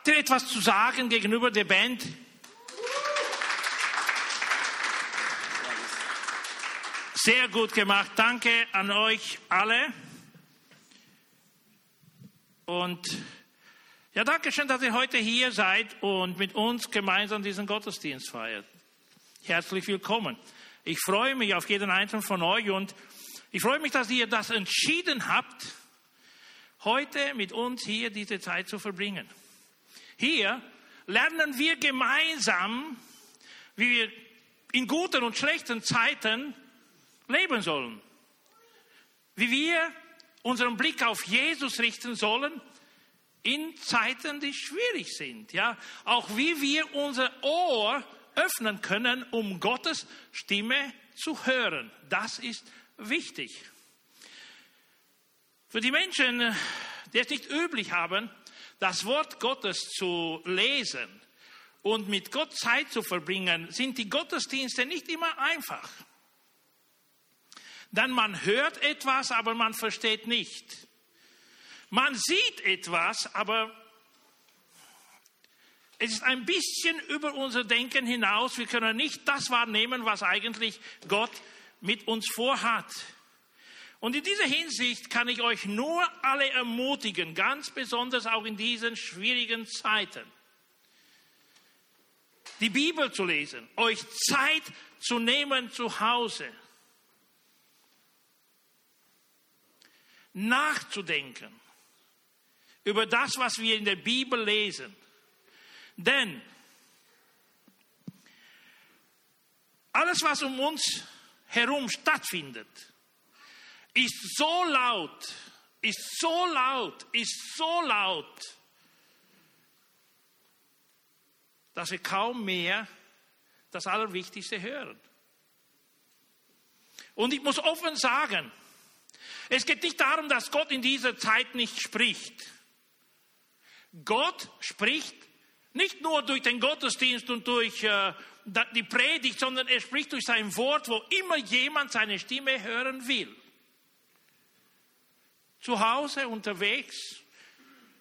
Habt ihr etwas zu sagen gegenüber der Band? Sehr gut gemacht. Danke an euch alle. Und ja, danke schön, dass ihr heute hier seid und mit uns gemeinsam diesen Gottesdienst feiert. Herzlich willkommen. Ich freue mich auf jeden einzelnen von euch und ich freue mich, dass ihr das entschieden habt, heute mit uns hier diese Zeit zu verbringen. Hier lernen wir gemeinsam, wie wir in guten und schlechten Zeiten leben sollen. Wie wir unseren Blick auf Jesus richten sollen in Zeiten, die schwierig sind. Ja, auch wie wir unser Ohr öffnen können, um Gottes Stimme zu hören. Das ist wichtig. Für die Menschen, die es nicht üblich haben, das Wort Gottes zu lesen und mit Gott Zeit zu verbringen, sind die Gottesdienste nicht immer einfach. Denn man hört etwas, aber man versteht nicht. Man sieht etwas, aber es ist ein bisschen über unser Denken hinaus. Wir können nicht das wahrnehmen, was eigentlich Gott mit uns vorhat. Und in dieser Hinsicht kann ich euch nur alle ermutigen, ganz besonders auch in diesen schwierigen Zeiten, die Bibel zu lesen, euch Zeit zu nehmen zu Hause, nachzudenken über das, was wir in der Bibel lesen. Denn alles, was um uns herum stattfindet, ist so laut, ist so laut, ist so laut, dass wir kaum mehr das Allerwichtigste hören. Und ich muss offen sagen, es geht nicht darum, dass Gott in dieser Zeit nicht spricht. Gott spricht nicht nur durch den Gottesdienst und durch äh, die Predigt, sondern er spricht durch sein Wort, wo immer jemand seine Stimme hören will. Zu Hause, unterwegs,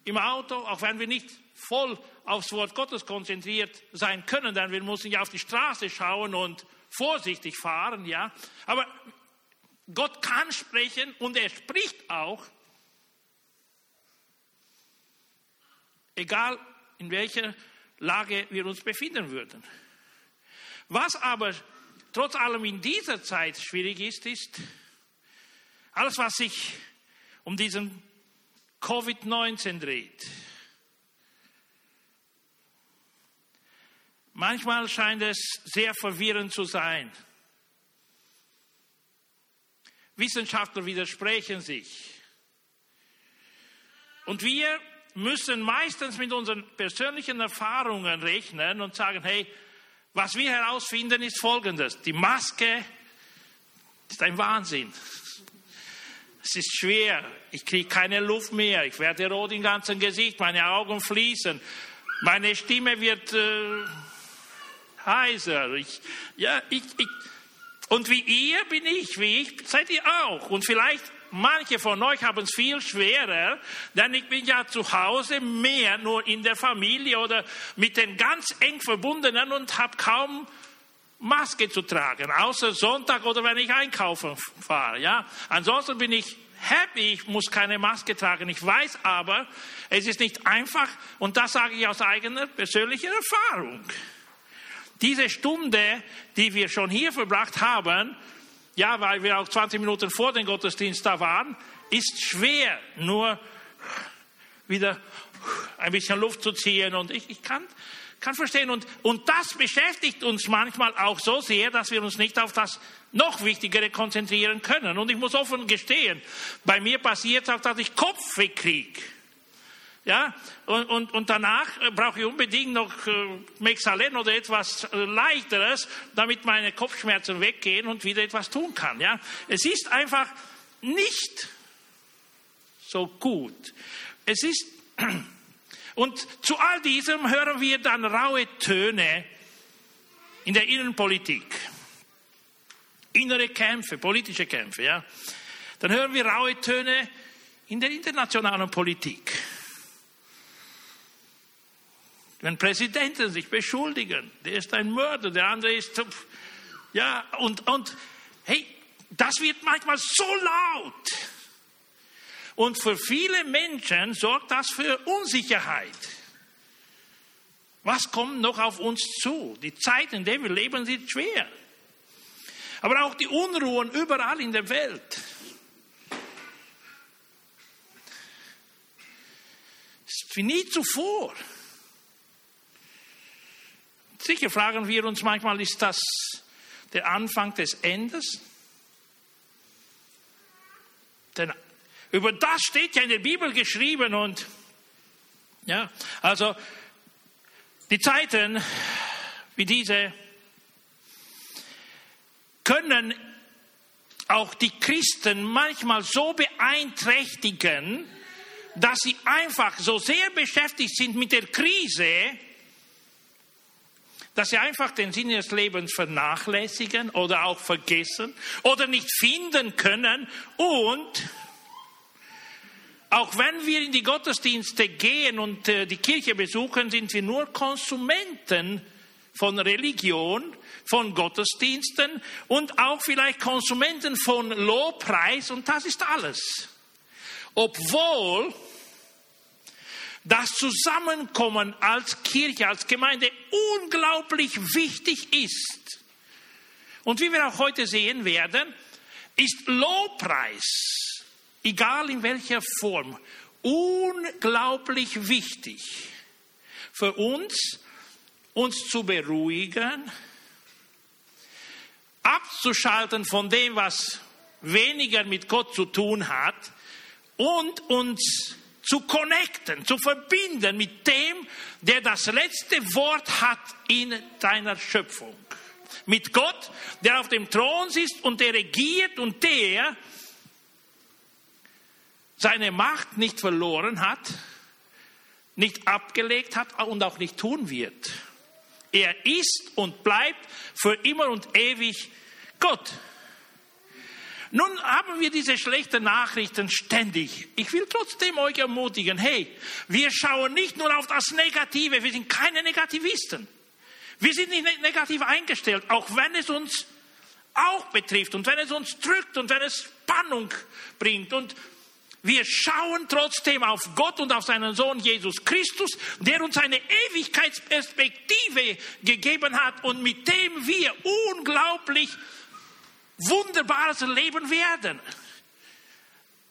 im Auto, auch wenn wir nicht voll aufs Wort Gottes konzentriert sein können, denn wir müssen ja auf die Straße schauen und vorsichtig fahren, ja. Aber Gott kann sprechen und er spricht auch, egal in welcher Lage wir uns befinden würden. Was aber trotz allem in dieser Zeit schwierig ist, ist, alles, was sich um diesen Covid-19 dreht. Manchmal scheint es sehr verwirrend zu sein. Wissenschaftler widersprechen sich. Und wir müssen meistens mit unseren persönlichen Erfahrungen rechnen und sagen, hey, was wir herausfinden, ist Folgendes. Die Maske ist ein Wahnsinn. Es ist schwer. Ich kriege keine Luft mehr. Ich werde rot im ganzen Gesicht. Meine Augen fließen. Meine Stimme wird äh, heiser. Ich, ja, ich, ich, und wie ihr bin ich, wie ich seid ihr auch. Und vielleicht manche von euch haben es viel schwerer, denn ich bin ja zu Hause mehr nur in der Familie oder mit den ganz eng verbundenen und habe kaum Maske zu tragen, außer Sonntag oder wenn ich einkaufen fahre. Ja, ansonsten bin ich happy, ich muss keine Maske tragen. Ich weiß aber, es ist nicht einfach und das sage ich aus eigener persönlicher Erfahrung. Diese Stunde, die wir schon hier verbracht haben, ja, weil wir auch 20 Minuten vor dem Gottesdienst da waren, ist schwer, nur wieder ein bisschen Luft zu ziehen. Und ich, ich kann, kann verstehen. Und, und das beschäftigt uns manchmal auch so sehr, dass wir uns nicht auf das noch Wichtigere konzentrieren können. Und ich muss offen gestehen, bei mir passiert auch, dass ich Kopfweh kriege. Ja, und, und, und danach äh, brauche ich unbedingt noch äh, Mexalen oder etwas äh, leichteres, damit meine Kopfschmerzen weggehen und wieder etwas tun kann. Ja, es ist einfach nicht so gut. Es ist und zu all diesem hören wir dann raue Töne in der Innenpolitik. Innere Kämpfe, politische Kämpfe, ja. Dann hören wir raue Töne in der internationalen Politik. Wenn Präsidenten sich beschuldigen, der ist ein Mörder, der andere ist, ja, und, und, hey, das wird manchmal so laut. Und für viele Menschen sorgt das für Unsicherheit. Was kommt noch auf uns zu? Die Zeit, in der wir leben, sind schwer. Aber auch die Unruhen überall in der Welt. Wie nie zuvor. Sicher fragen wir uns manchmal, ist das der Anfang des Endes? Denn über das steht ja in der Bibel geschrieben und ja, also die Zeiten wie diese können auch die Christen manchmal so beeinträchtigen, dass sie einfach so sehr beschäftigt sind mit der Krise, dass sie einfach den Sinn ihres Lebens vernachlässigen oder auch vergessen oder nicht finden können. Und auch wenn wir in die Gottesdienste gehen und äh, die Kirche besuchen, sind wir nur Konsumenten von Religion, von Gottesdiensten und auch vielleicht Konsumenten von Lobpreis und das ist alles. Obwohl das Zusammenkommen als Kirche, als Gemeinde unglaublich wichtig ist. Und wie wir auch heute sehen werden, ist Lobpreis, egal in welcher Form, unglaublich wichtig für uns, uns zu beruhigen, abzuschalten von dem, was weniger mit Gott zu tun hat und uns zu connecten, zu verbinden mit dem, der das letzte Wort hat in deiner Schöpfung. Mit Gott, der auf dem Thron sitzt und der regiert und der seine Macht nicht verloren hat, nicht abgelegt hat und auch nicht tun wird. Er ist und bleibt für immer und ewig Gott. Nun haben wir diese schlechten Nachrichten ständig. Ich will trotzdem euch ermutigen, hey, wir schauen nicht nur auf das Negative, wir sind keine Negativisten. Wir sind nicht ne-, negativ eingestellt, auch wenn es uns auch betrifft und wenn es uns drückt und wenn es Spannung bringt. Und wir schauen trotzdem auf Gott und auf seinen Sohn Jesus Christus, der uns eine Ewigkeitsperspektive gegeben hat und mit dem wir unglaublich Wunderbares erleben werden.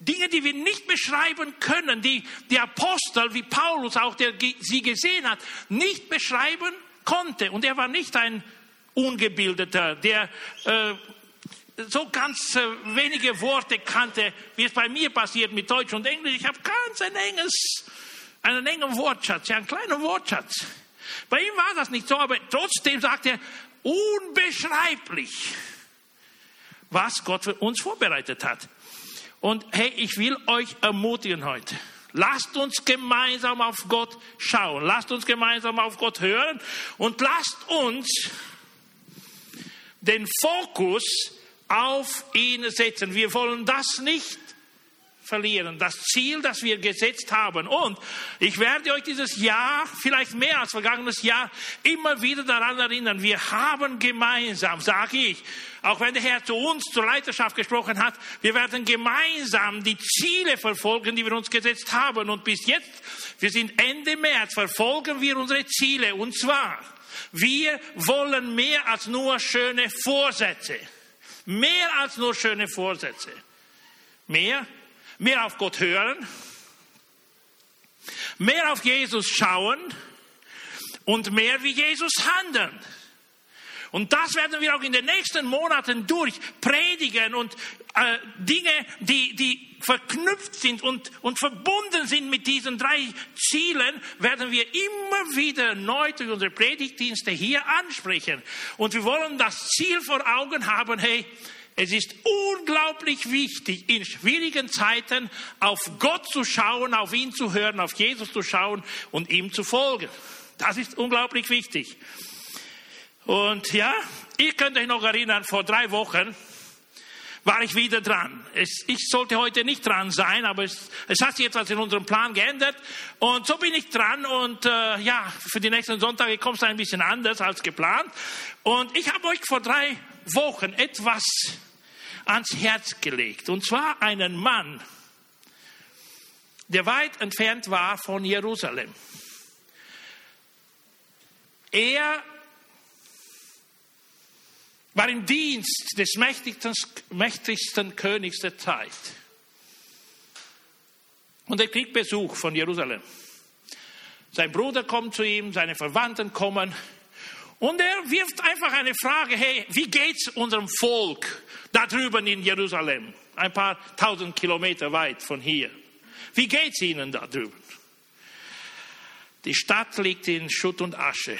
Dinge, die wir nicht beschreiben können, die die Apostel, wie Paulus auch, der sie gesehen hat, nicht beschreiben konnte. Und er war nicht ein Ungebildeter, der äh, so ganz äh, wenige Worte kannte, wie es bei mir passiert mit Deutsch und Englisch. Ich habe ganz ein enges, einen engen Wortschatz, ja, einen kleinen Wortschatz. Bei ihm war das nicht so, aber trotzdem sagt er, unbeschreiblich was Gott für uns vorbereitet hat. Und hey, ich will euch ermutigen heute. Lasst uns gemeinsam auf Gott schauen. Lasst uns gemeinsam auf Gott hören. Und lasst uns den Fokus auf ihn setzen. Wir wollen das nicht verlieren. Das Ziel, das wir gesetzt haben. Und ich werde euch dieses Jahr, vielleicht mehr als vergangenes Jahr, immer wieder daran erinnern. Wir haben gemeinsam, sage ich, auch wenn der Herr zu uns zur Leiterschaft gesprochen hat, wir werden gemeinsam die Ziele verfolgen, die wir uns gesetzt haben. Und bis jetzt, wir sind Ende März, verfolgen wir unsere Ziele. Und zwar, wir wollen mehr als nur schöne Vorsätze. Mehr als nur schöne Vorsätze. Mehr mehr auf Gott hören, mehr auf Jesus schauen und mehr wie Jesus handeln. Und das werden wir auch in den nächsten Monaten durch predigen und äh, Dinge, die, die verknüpft sind und, und verbunden sind mit diesen drei Zielen, werden wir immer wieder neu durch unsere Predigtdienste hier ansprechen. Und wir wollen das Ziel vor Augen haben, hey, es ist unglaublich wichtig, in schwierigen Zeiten auf Gott zu schauen, auf ihn zu hören, auf Jesus zu schauen und ihm zu folgen. Das ist unglaublich wichtig. Und ja, ihr könnt euch noch erinnern, vor drei Wochen war ich wieder dran. Es, ich sollte heute nicht dran sein, aber es, es, hat sich etwas in unserem Plan geändert. Und so bin ich dran. Und äh, ja, für die nächsten Sonntage kommt es ein bisschen anders als geplant. Und ich habe euch vor drei Wochen etwas ans Herz gelegt. Und zwar einen Mann, der weit entfernt war von Jerusalem. Er war im Dienst des mächtigsten, Königs der Zeit. Und er kriegt Besuch von Jerusalem. Sein Bruder kommt zu ihm, seine Verwandten kommen. Und er wirft einfach eine Frage, hey, wie geht's unserem Volk da drüben in Jerusalem? Ein paar tausend Kilometer weit von hier. Wie geht's ihnen da drüben? Die Stadt liegt in Schutt und Asche.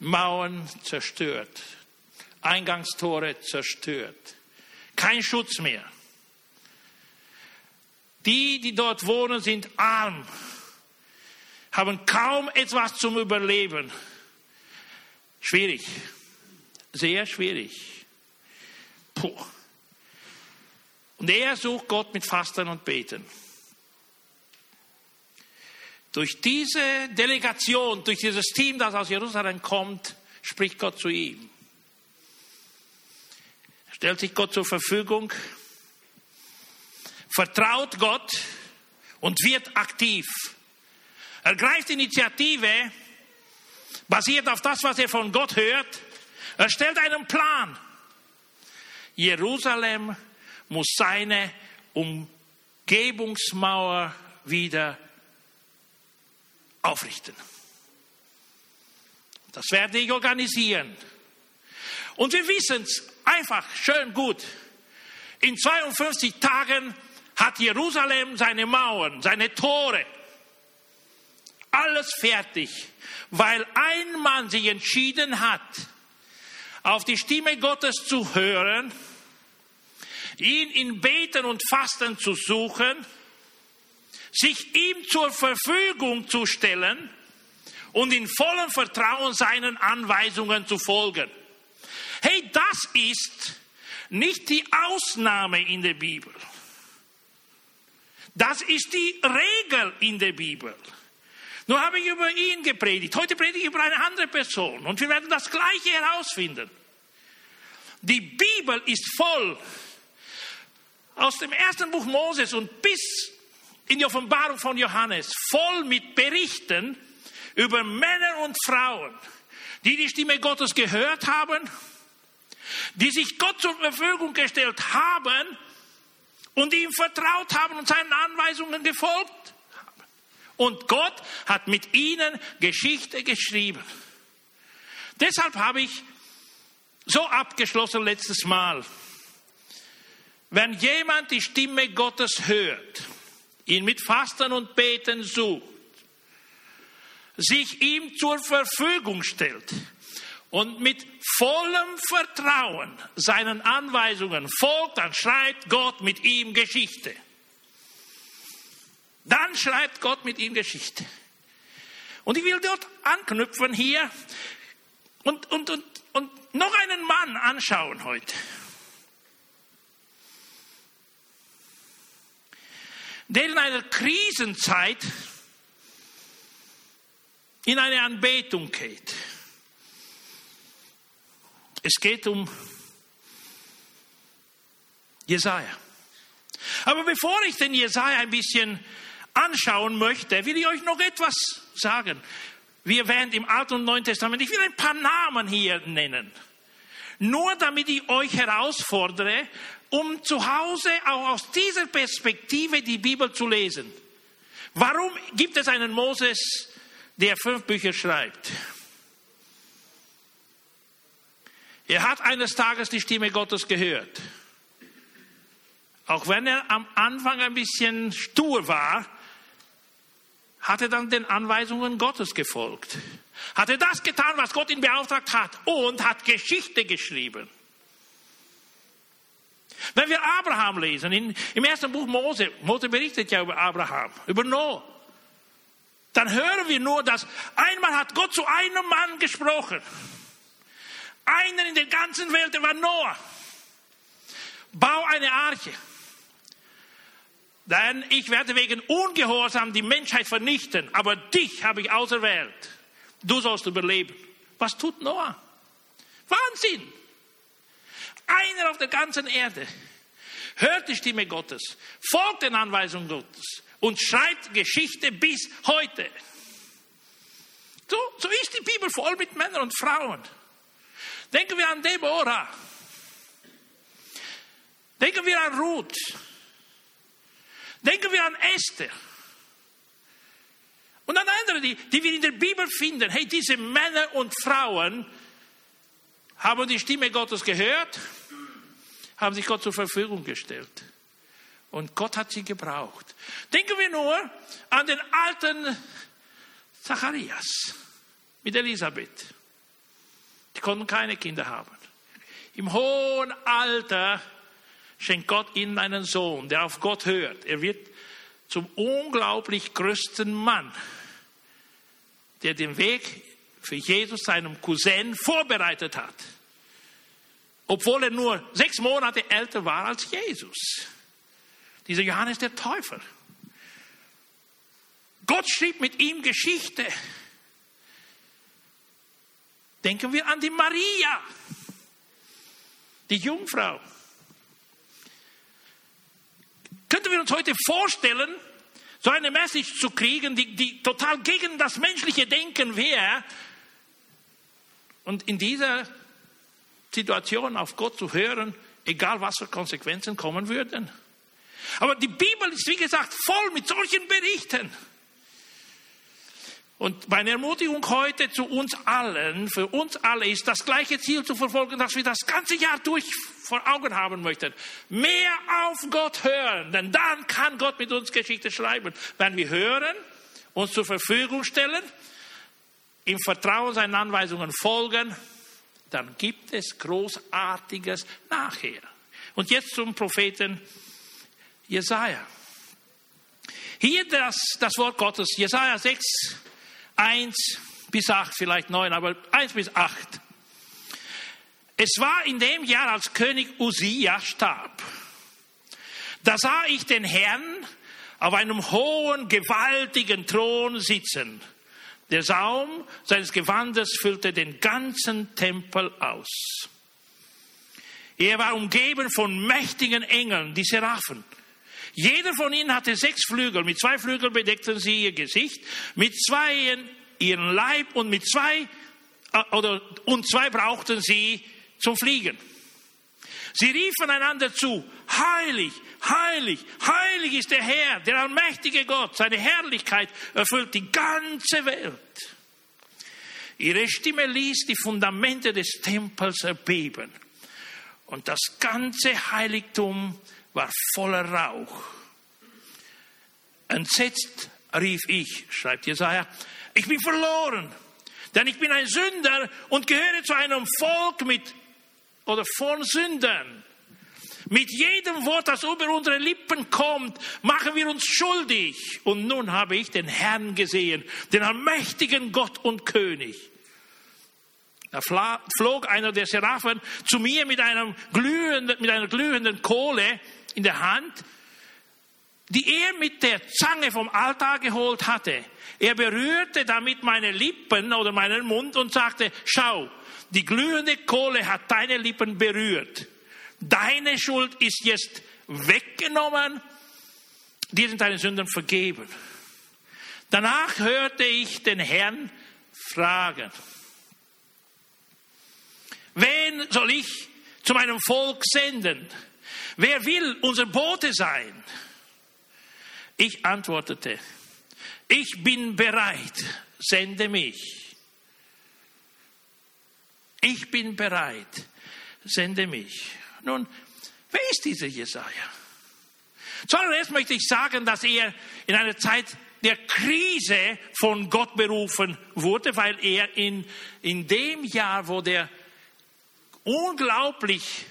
Mauern zerstört. Eingangstore zerstört. Kein Schutz mehr. Die, die dort wohnen, sind arm, haben kaum etwas zum Überleben. Schwierig, sehr schwierig. Puh. Und er sucht Gott mit Fasten und Beten. Durch diese Delegation, durch dieses Team, das aus Jerusalem kommt, spricht Gott zu ihm stellt sich Gott zur Verfügung, vertraut Gott und wird aktiv. Er greift Initiative, basiert auf das, was er von Gott hört. Er stellt einen Plan. Jerusalem muss seine Umgebungsmauer wieder aufrichten. Das werde ich organisieren. Und wir wissen es einfach schön gut. In 52 Tagen hat Jerusalem seine Mauern, seine Tore, alles fertig, weil ein Mann sich entschieden hat, auf die Stimme Gottes zu hören, ihn in Beten und Fasten zu suchen, sich ihm zur Verfügung zu stellen und in vollem Vertrauen seinen Anweisungen zu folgen. Hey, das ist nicht die Ausnahme in der Bibel. Das ist die Regel in der Bibel. Nur habe ich über ihn gepredigt. Heute predige ich über eine andere Person. Und wir werden das Gleiche herausfinden. Die Bibel ist voll aus dem ersten Buch Moses und bis in die Offenbarung von Johannes voll mit Berichten über Männer und Frauen, die die Stimme Gottes gehört haben die sich Gott zur Verfügung gestellt haben und ihm vertraut haben und seinen Anweisungen gefolgt haben. Und Gott hat mit ihnen Geschichte geschrieben. Deshalb habe ich so abgeschlossen letztes Mal. Wenn jemand die Stimme Gottes hört, ihn mit Fasten und Beten sucht, sich ihm zur Verfügung stellt, und mit vollem Vertrauen seinen Anweisungen folgt, dann schreibt Gott mit ihm Geschichte. Dann schreibt Gott mit ihm Geschichte. Und ich will dort anknüpfen hier und, und, und, und noch einen Mann anschauen heute. Der in einer Krisenzeit in eine Anbetung geht. Es geht um Jesaja. Aber bevor ich den Jesaja ein bisschen anschauen möchte, will ich euch noch etwas sagen. Wie erwähnt im Alten und Neuen Testament, ich will ein paar Namen hier nennen. Nur damit ich euch herausfordere, um zu Hause auch aus dieser Perspektive die Bibel zu lesen. Warum gibt es einen Moses, der fünf Bücher schreibt? Er hat eines Tages die Stimme Gottes gehört. Auch wenn er am Anfang ein bisschen stur war, hat er dann den Anweisungen Gottes gefolgt. Hat er das getan, was Gott ihn beauftragt hat und hat Geschichte geschrieben. Wenn wir Abraham lesen, in, im ersten Buch Mose, Mose berichtet ja über Abraham, über Noah, dann hören wir nur, dass einmal hat Gott zu einem Mann gesprochen einer in der ganzen Welt, der war Noah. bau eine Arche. Denn ich werde wegen Ungehorsam die Menschheit vernichten, aber dich habe ich auserwählt. Du sollst überleben. Was tut Noah? Wahnsinn! Einer auf der ganzen Erde hört die Stimme Gottes, folgt den Anweisungen Gottes und schreibt Geschichte bis heute. So, so ist die Bibel voll mit Männern und Frauen. Denken wir an Deborah. Denken wir an Ruth. Denken wir an Esther. Und an andere, die, die wir in der Bibel finden. Hey, diese Männer und Frauen haben die Stimme Gottes gehört, haben sich Gott zur Verfügung gestellt. Und Gott hat sie gebraucht. Denken wir nur an den alten Zacharias mit Elisabeth. Konnten keine Kinder haben. Im hohen Alter schenkt Gott ihnen einen Sohn, der auf Gott hört. Er wird zum unglaublich größten Mann, der den Weg für Jesus, seinem Cousin, vorbereitet hat. Obwohl er nur sechs Monate älter war als Jesus. Dieser Johannes der Täufer. Gott schrieb mit ihm Geschichte. Denken wir an die Maria, die Jungfrau. Könnten wir uns heute vorstellen, so eine Message zu kriegen, die, die total gegen das menschliche Denken wäre und in dieser Situation auf Gott zu hören, egal was für Konsequenzen kommen würden? Aber die Bibel ist, wie gesagt, voll mit solchen Berichten. Und meine Ermutigung heute zu uns allen, für uns alle ist das gleiche Ziel zu verfolgen, das wir das ganze Jahr durch vor Augen haben möchten. Mehr auf Gott hören, denn dann kann Gott mit uns Geschichte schreiben. Wenn wir hören, uns zur Verfügung stellen, im Vertrauen seinen Anweisungen folgen, dann gibt es Großartiges nachher. Und jetzt zum Propheten Jesaja. Hier das, das Wort Gottes, Jesaja 6, 1 bis 8, vielleicht 9, aber 1 bis 8. Es war in dem Jahr, als König Usia starb. Da sah ich den Herrn auf einem hohen, gewaltigen Thron sitzen. Der Saum seines Gewandes füllte den ganzen Tempel aus. Er war umgeben von mächtigen Engeln, die Seraphen. Jeder von ihnen hatte sechs Flügel. Mit zwei Flügeln bedeckten sie ihr Gesicht, mit zwei ihren Leib und mit zwei äh, oder und zwei brauchten sie zum Fliegen. Sie riefen einander zu: Heilig, heilig, heilig ist der Herr, der allmächtige Gott. Seine Herrlichkeit erfüllt die ganze Welt. Ihre Stimme ließ die Fundamente des Tempels erbeben. Und das ganze Heiligtum war voller Rauch. Entsetzt rief ich, schreibt Jesaja, ich bin verloren, denn ich bin ein Sünder und gehöre zu einem Volk mit oder von Sündern. Mit jedem Wort, das über unsere Lippen kommt, machen wir uns schuldig. Und nun habe ich den Herrn gesehen, den allmächtigen Gott und König. Da flog einer der Seraphen zu mir mit, einem glühenden, mit einer glühenden Kohle in der Hand, die er mit der Zange vom Altar geholt hatte. Er berührte damit meine Lippen oder meinen Mund und sagte, schau, die glühende Kohle hat deine Lippen berührt. Deine Schuld ist jetzt weggenommen, dir sind deine Sünden vergeben. Danach hörte ich den Herrn fragen, wen soll ich zu meinem Volk senden? Wer will unser Bote sein? Ich antwortete, ich bin bereit, sende mich. Ich bin bereit, sende mich. Nun, wer ist dieser Jesaja? Zuallererst möchte ich sagen, dass er in einer Zeit der Krise von Gott berufen wurde, weil er in, in dem Jahr, wo der unglaublich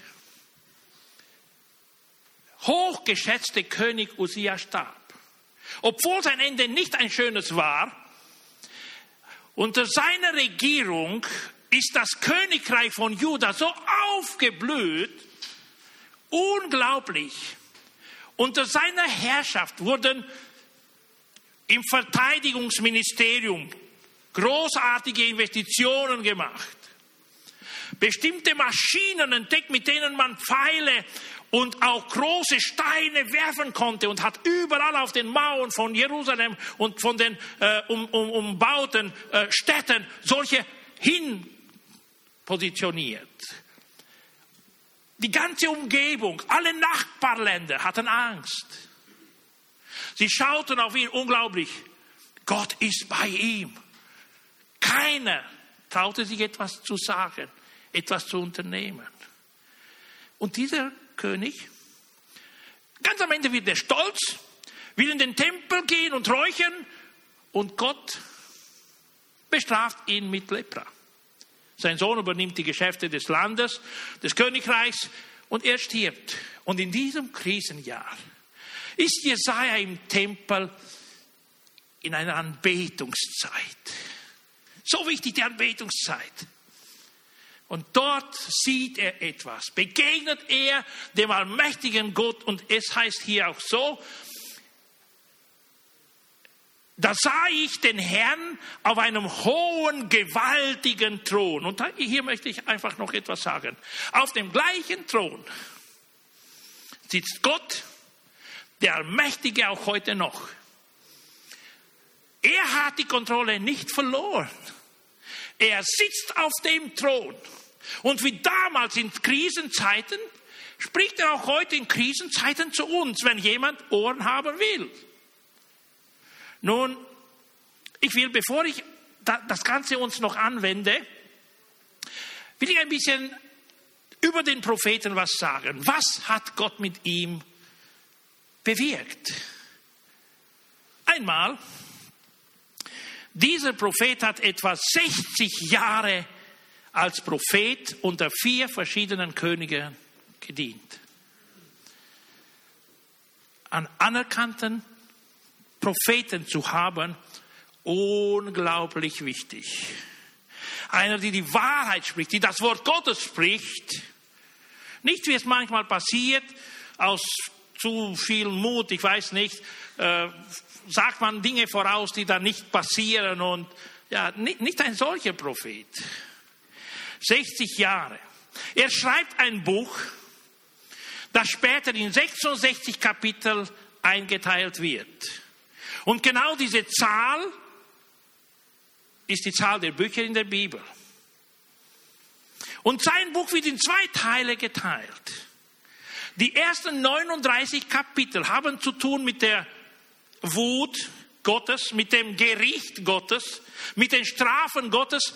hochgeschätzte König Usia starb. Obwohl sein Ende nicht ein schönes war, unter seiner Regierung ist das Königreich von Juda so aufgeblüht Unglaublich. Unter seiner Herrschaft wurden im Verteidigungsministerium großartige Investitionen gemacht. Bestimmte Maschinen entdeckt, mit denen man Pfeile und auch große Steine werfen konnte und hat überall auf den Mauern von Jerusalem und von den äh, um, um, umbauten äh, Städten solche hin positioniert. Die ganze Umgebung, alle Nachbarländer hatten Angst. Sie schauten auf ihn unglaublich. Gott ist bei ihm. Keiner traute sich etwas zu sagen, etwas zu unternehmen. Und dieser König, ganz am Ende wird er stolz, will in den Tempel gehen und räuchern und Gott bestraft ihn mit Lepra. Sein Sohn übernimmt die Geschäfte des Landes, des Königreichs und er stirbt. Und in diesem Krisenjahr ist Jesaja im Tempel in einer Anbetungszeit. So wichtig die Anbetungszeit. Und dort sieht er etwas, begegnet er dem allmächtigen Gott und es heißt hier auch so, da sah ich den Herrn auf einem hohen, gewaltigen Thron. Und hier möchte ich einfach noch etwas sagen. Auf dem gleichen Thron sitzt Gott, der Allmächtige auch heute noch. Er hat die Kontrolle nicht verloren. Er sitzt auf dem Thron. Und wie damals in Krisenzeiten, spricht er auch heute in Krisenzeiten zu uns, wenn jemand Ohren haben will. Nun, ich will, bevor ich das Ganze uns noch anwende, will ich ein bisschen über den Propheten was sagen. Was hat Gott mit ihm bewirkt? Einmal, dieser Prophet hat etwa 60 Jahre als Prophet unter vier verschiedenen Königen gedient. An anerkannten Propheten zu haben, unglaublich wichtig. Einer, die die Wahrheit spricht, die das Wort Gottes spricht. Nicht wie es manchmal passiert, aus zu viel Mut, ich weiß nicht, äh, sagt man Dinge voraus, die dann nicht passieren und ja, nicht, nicht ein solcher Prophet. 60 Jahre. Er schreibt ein Buch, das später in 66 Kapitel eingeteilt wird. Und genau diese Zahl ist die Zahl der Bücher in der Bibel. Und sein Buch wird in zwei Teile geteilt. Die ersten 39 Kapitel haben zu tun mit der Wut Gottes, mit dem Gericht Gottes, mit den Strafen Gottes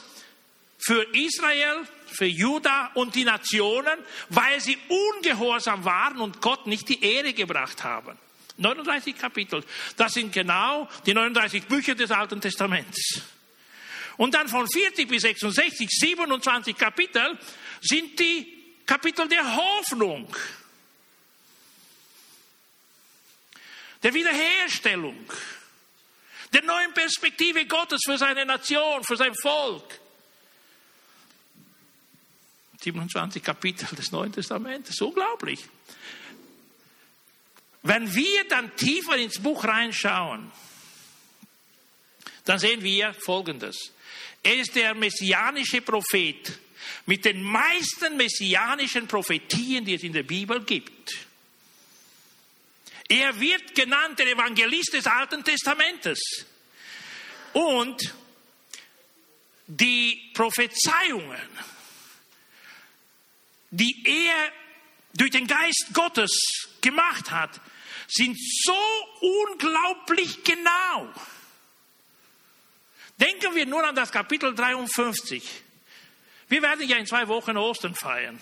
für Israel, für Juda und die Nationen, weil sie ungehorsam waren und Gott nicht die Ehre gebracht haben. 39 Kapitel, das sind genau die 39 Bücher des Alten Testaments. Und dann von 40 bis 66, 27 Kapitel sind die Kapitel der Hoffnung, der Wiederherstellung, der neuen Perspektive Gottes für seine Nation, für sein Volk. 27 Kapitel des Neuen Testamentes, unglaublich. Wenn wir dann tiefer ins Buch reinschauen, dann sehen wir Folgendes. Er ist der messianische Prophet mit den meisten messianischen Prophetien, die es in der Bibel gibt. Er wird genannt der Evangelist des Alten Testamentes. Und die Prophezeiungen, die er durch den Geist Gottes gemacht hat, sind so unglaublich genau. Denken wir nur an das Kapitel 53. Wir werden ja in zwei Wochen Ostern feiern.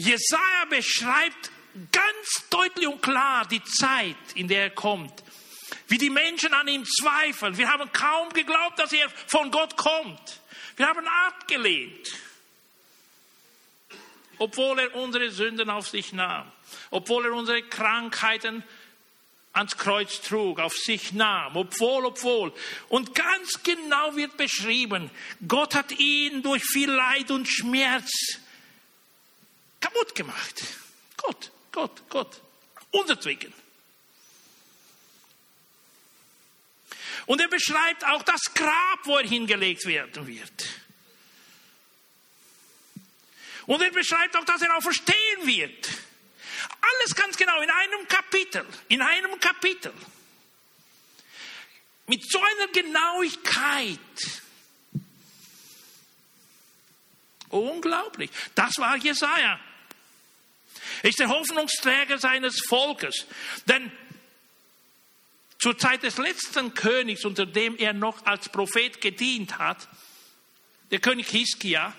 Jesaja beschreibt ganz deutlich und klar die Zeit, in der er kommt. Wie die Menschen an ihm zweifeln. Wir haben kaum geglaubt, dass er von Gott kommt. Wir haben abgelehnt obwohl er unsere Sünden auf sich nahm, obwohl er unsere Krankheiten ans Kreuz trug, auf sich nahm, obwohl, obwohl. Und ganz genau wird beschrieben, Gott hat ihn durch viel Leid und Schmerz kaputt gemacht. Gott, Gott, Gott, unsertwegen. Und er beschreibt auch das Grab, wo er hingelegt werden wird. Und er beschreibt auch, dass er auch verstehen wird. Alles ganz genau in einem Kapitel, in einem Kapitel. Mit so einer Genauigkeit. Unglaublich. Das war Jesaja. Ist der Hoffnungsträger seines Volkes. Denn zur Zeit des letzten Königs, unter dem er noch als Prophet gedient hat, der König Hiskia,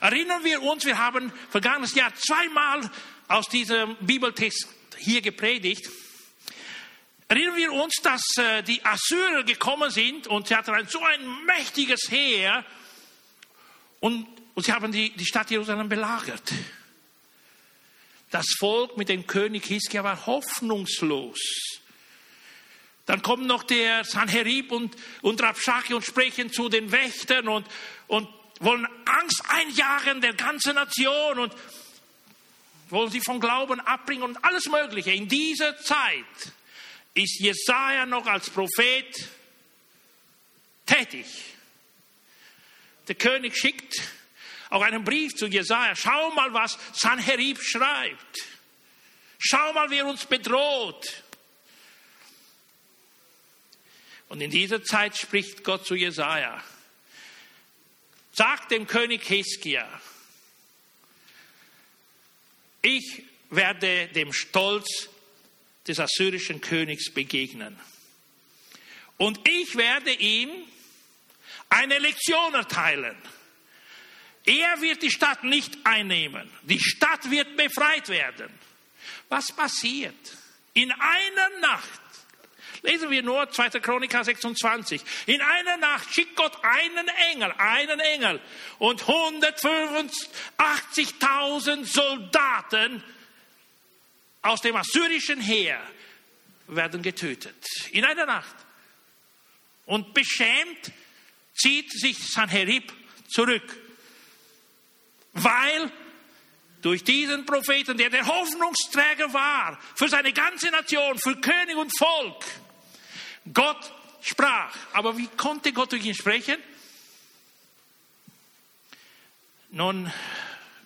erinnern wir uns, wir haben vergangenes Jahr zweimal aus diesem Bibeltext hier gepredigt. Erinnern wir uns, dass äh, die Assyrer gekommen sind und sie hatten so ein mächtiges Heer und, und sie haben die, die Stadt Jerusalem belagert. Das Volk mit dem König Hiskia war hoffnungslos. Dann kommt noch der Sanherib und, und Rabschachi und sprechen zu den Wächtern und, und wollen Angst einjagen der ganzen Nation und wollen sie vom Glauben abbringen und alles Mögliche. In dieser Zeit ist Jesaja noch als Prophet tätig. Der König schickt auch einen Brief zu Jesaja. Schau mal, was Sanherib schreibt. Schau mal, wer uns bedroht. Und in dieser Zeit spricht Gott zu Jesaja. Sag dem König Hiskia, ich werde dem Stolz des assyrischen Königs begegnen. Und ich werde ihm eine Lektion erteilen. Er wird die Stadt nicht einnehmen. Die Stadt wird befreit werden. Was passiert? In einer Nacht Lesen wir nur 2. Chroniker 26. In einer Nacht schickt Gott einen Engel, einen Engel und 185.000 Soldaten aus dem assyrischen Heer werden getötet. In einer Nacht. Und beschämt zieht sich Sanherib zurück, weil durch diesen Propheten, der der Hoffnungsträger war für seine ganze Nation, für König und Volk, Gott sprach. Aber wie konnte Gott durch ihn sprechen? Nun,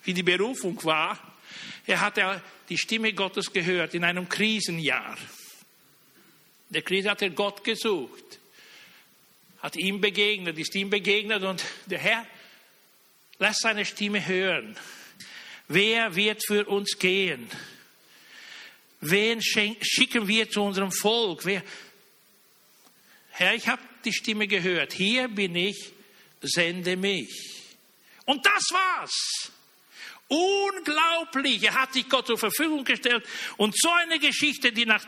wie die Berufung war, er hatte die Stimme Gottes gehört in einem Krisenjahr. In der Krise hat er Gott gesucht, hat ihm begegnet, ist ihm begegnet und der Herr lässt seine Stimme hören. Wer wird für uns gehen? Wen schicken wir zu unserem Volk? Wer, Herr, ich habe die Stimme gehört. Hier bin ich, sende mich. Und das war's. Unglaublich. Er hat sich Gott zur Verfügung gestellt. Und so eine Geschichte, die nach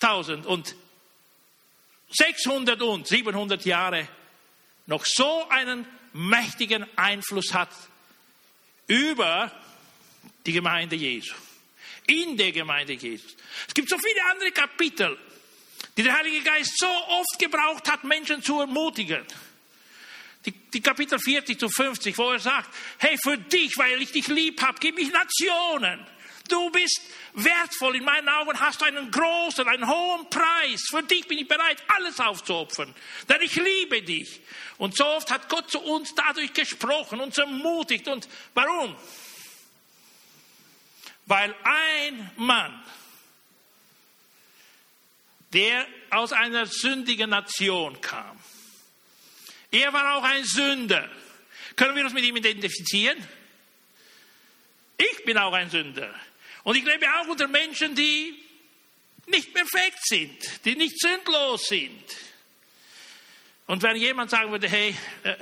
2000 und 600 und 700 Jahre noch so einen mächtigen Einfluss hat über die Gemeinde Jesu. In der Gemeinde Jesus. Es gibt so viele andere Kapitel die der Heilige Geist so oft gebraucht hat, Menschen zu ermutigen. Die, die Kapitel 40 zu 50, wo er sagt, hey, für dich, weil ich dich lieb habe, gebe ich Nationen. Du bist wertvoll, in meinen Augen hast du einen großen, einen hohen Preis. Für dich bin ich bereit, alles aufzuopfern, denn ich liebe dich. Und so oft hat Gott zu uns dadurch gesprochen, uns ermutigt. Und warum? Weil ein Mann der aus einer sündigen Nation kam. Er war auch ein Sünder. Können wir uns mit ihm identifizieren? Ich bin auch ein Sünder. Und ich lebe auch unter Menschen, die nicht perfekt sind, die nicht sündlos sind. Und wenn jemand sagen würde, hey, äh,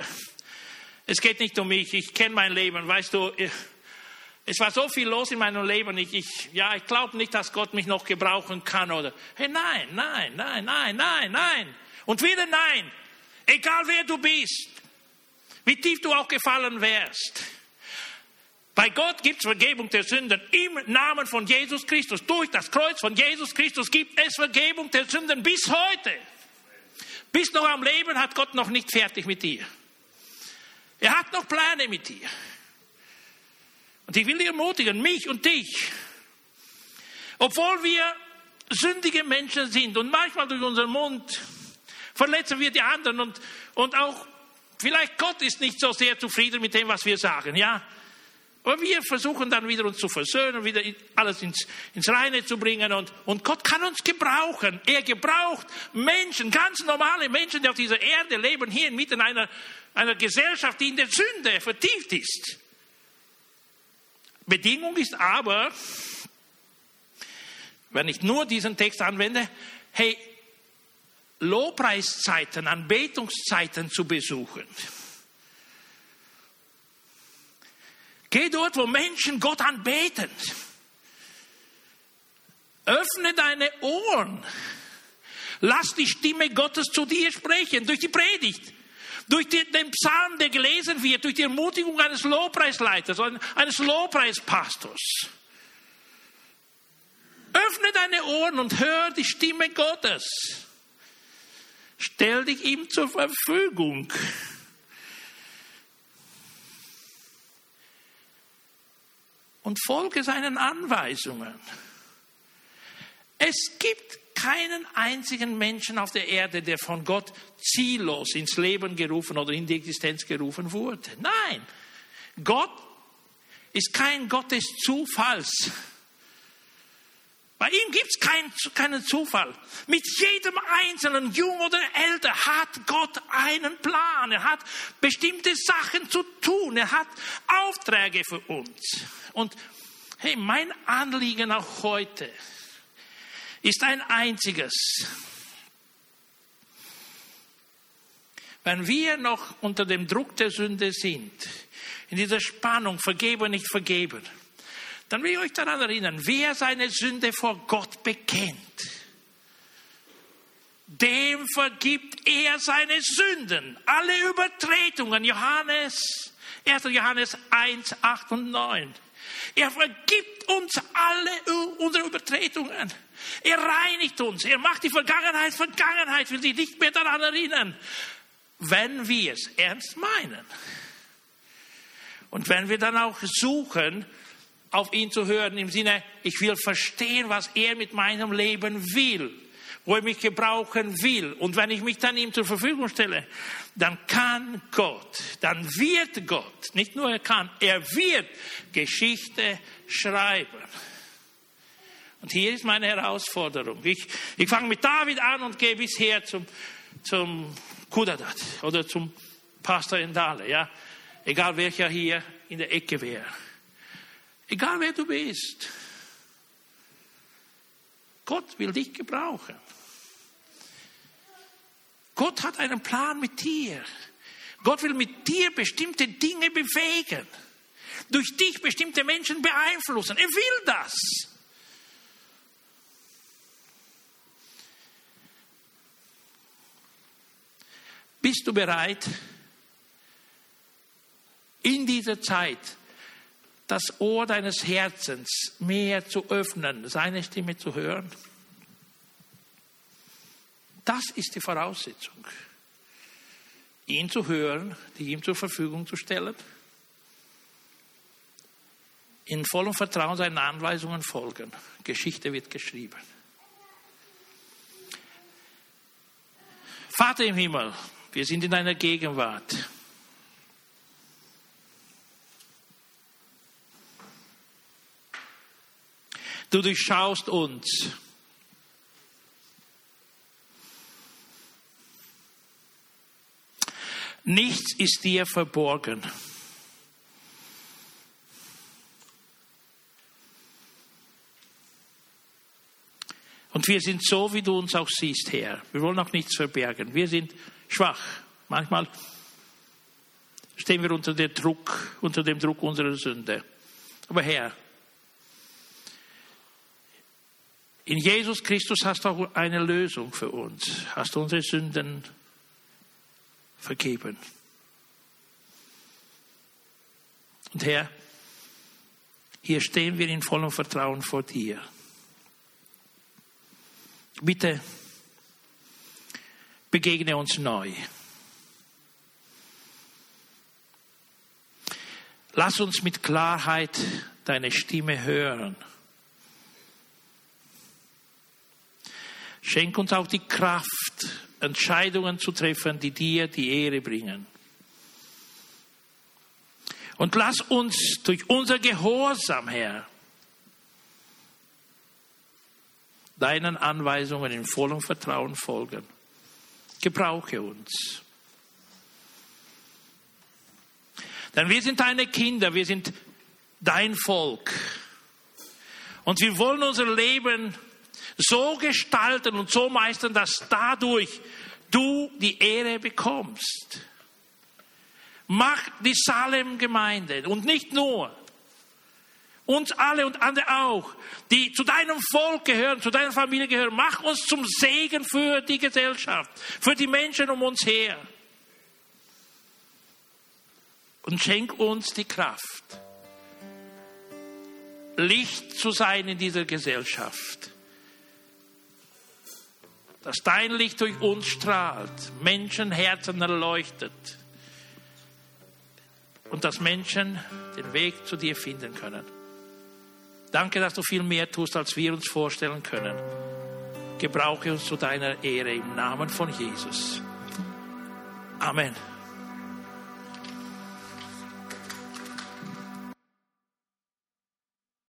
es geht nicht um mich, ich kenne mein Leben, weißt du, es war so viel los in meinem Leben. Ich, ich ja, ich glaube nicht, dass Gott mich noch gebrauchen kann. Oder, hey, nein, nein, nein, nein, nein, nein. Und wieder nein. Egal wer du bist, wie tief du auch gefallen wärst. Bei Gott gibt es Vergebung der Sünden im Namen von Jesus Christus. Durch das Kreuz von Jesus Christus gibt es Vergebung der Sünden bis heute. Bis noch am Leben hat Gott noch nicht fertig mit dir. Er hat noch Pläne mit dir. Und ich will dir ermutigen, mich und dich, obwohl wir sündige Menschen sind und manchmal durch unseren Mund verletzen wir die anderen und, und auch vielleicht Gott ist nicht so sehr zufrieden mit dem, was wir sagen, ja. Aber wir versuchen dann wieder uns zu versöhnen, wieder alles ins, ins Reine zu bringen. Und, und Gott kann uns gebrauchen. Er gebraucht Menschen, ganz normale Menschen, die auf dieser Erde leben, hier inmitten einer, einer Gesellschaft, die in der Sünde vertieft ist. Bedingung ist aber, wenn ich nur diesen Text anwende, hey, Lobpreiszeiten, Anbetungszeiten zu besuchen. Geh dort, wo Menschen Gott anbeten. Öffne deine Ohren. Lass die Stimme Gottes zu dir sprechen, durch die Predigt, durch den Psalm, der gelesen wird, durch die Ermutigung eines Lobpreisleiters, eines Lobpreispastors. Öffne deine Ohren und hör die Stimme Gottes. Stell dich ihm zur Verfügung. Und folge seinen Anweisungen. Es gibt keinen einzigen Menschen auf der Erde, der von Gott ziellos ins Leben gerufen oder in die Existenz gerufen wurde. Nein, Gott ist kein Gott des Zufalls. Bei ihm gibt es keinen, keinen Zufall. Mit jedem Einzelnen, jung oder älter, hat Gott einen Plan. Er hat bestimmte Sachen zu tun. Er hat Aufträge für uns. Und hey, mein Anliegen auch heute ist ein einziges. Wenn wir noch unter dem Druck der Sünde sind, in dieser Spannung, vergeben, nicht vergeben, dann will ich euch daran erinnern, wer seine Sünde vor Gott bekennt, dem vergibt er seine Sünden, alle Übertretungen. Johannes, 1. Johannes 1, 8 und 9. Er vergibt uns alle unsere Übertretungen. Er reinigt uns. Er macht die Vergangenheit Vergangenheit, will sich nicht mehr daran erinnern, wenn wir es ernst meinen. Und wenn wir dann auch suchen, auf ihn zu hören im Sinne, ich will verstehen, was er mit meinem Leben will, wo er mich gebrauchen will. Und wenn ich mich dann ihm zur Verfügung stelle, dann kann Gott, dann wird Gott, nicht nur er kann, er wird Geschichte schreiben. Und hier ist meine Herausforderung. Ich, ich fange mit David an und gehe bisher zum, zum Kudadat oder zum Pastor in Dale, ja. Egal welcher hier in der Ecke wäre. Egal wer du bist. Gott will dich gebrauchen. Gott hat einen Plan mit dir. Gott will mit dir bestimmte Dinge bewegen. Durch dich bestimmte Menschen beeinflussen. Er will das. Bist du bereit, in dieser Zeit das Ohr deines Herzens mehr zu öffnen, seine Stimme zu hören? Das ist die Voraussetzung. Ihn zu hören, die ihm zur Verfügung zu stellen, in vollem Vertrauen seinen Anweisungen folgen. Geschichte wird geschrieben. Vater im Himmel, wir sind in deiner Gegenwart. Du durchschaust uns. Nichts ist dir verborgen. Und wir sind so, wie du uns auch siehst, Herr. Wir wollen auch nichts verbergen. Wir sind schwach. Manchmal stehen wir unter, Druck, unter dem Druck unserer Sünde. Aber Herr, In Jesus Christus hast du auch eine Lösung für uns. Hast du unsere Sünden vergeben. Und Herr, Hier stehen wir in vollem Vertrauen vor dir. Bitte begegne uns neu. Lass uns mit Klarheit deine Stimme hören. Schenk uns auch die Kraft, Entscheidungen zu treffen, die dir die Ehre bringen. Und lass uns durch unser Gehorsam, Herr, deinen Anweisungen in vollem Vertrauen folgen. Gebrauche uns. Denn wir sind deine Kinder, wir sind dein Volk. Und wir wollen unser Leben so gestalten und so meistern, dass dadurch du die Ehre bekommst. Mach die Salem-Gemeinde und nicht nur, uns alle und andere auch, die zu deinem Volk gehören, zu deiner Familie gehören, mach uns zum Segen für die Gesellschaft, für die Menschen um uns her. Und schenk uns die Kraft, Licht zu sein in dieser Gesellschaft. Dass dein Licht durch uns strahlt, Menschenherzen erleuchtet und dass Menschen den Weg zu dir finden können. Danke, dass du viel mehr tust, als wir uns vorstellen können. Gebrauche uns zu deiner Ehre im Namen von Jesus. Amen.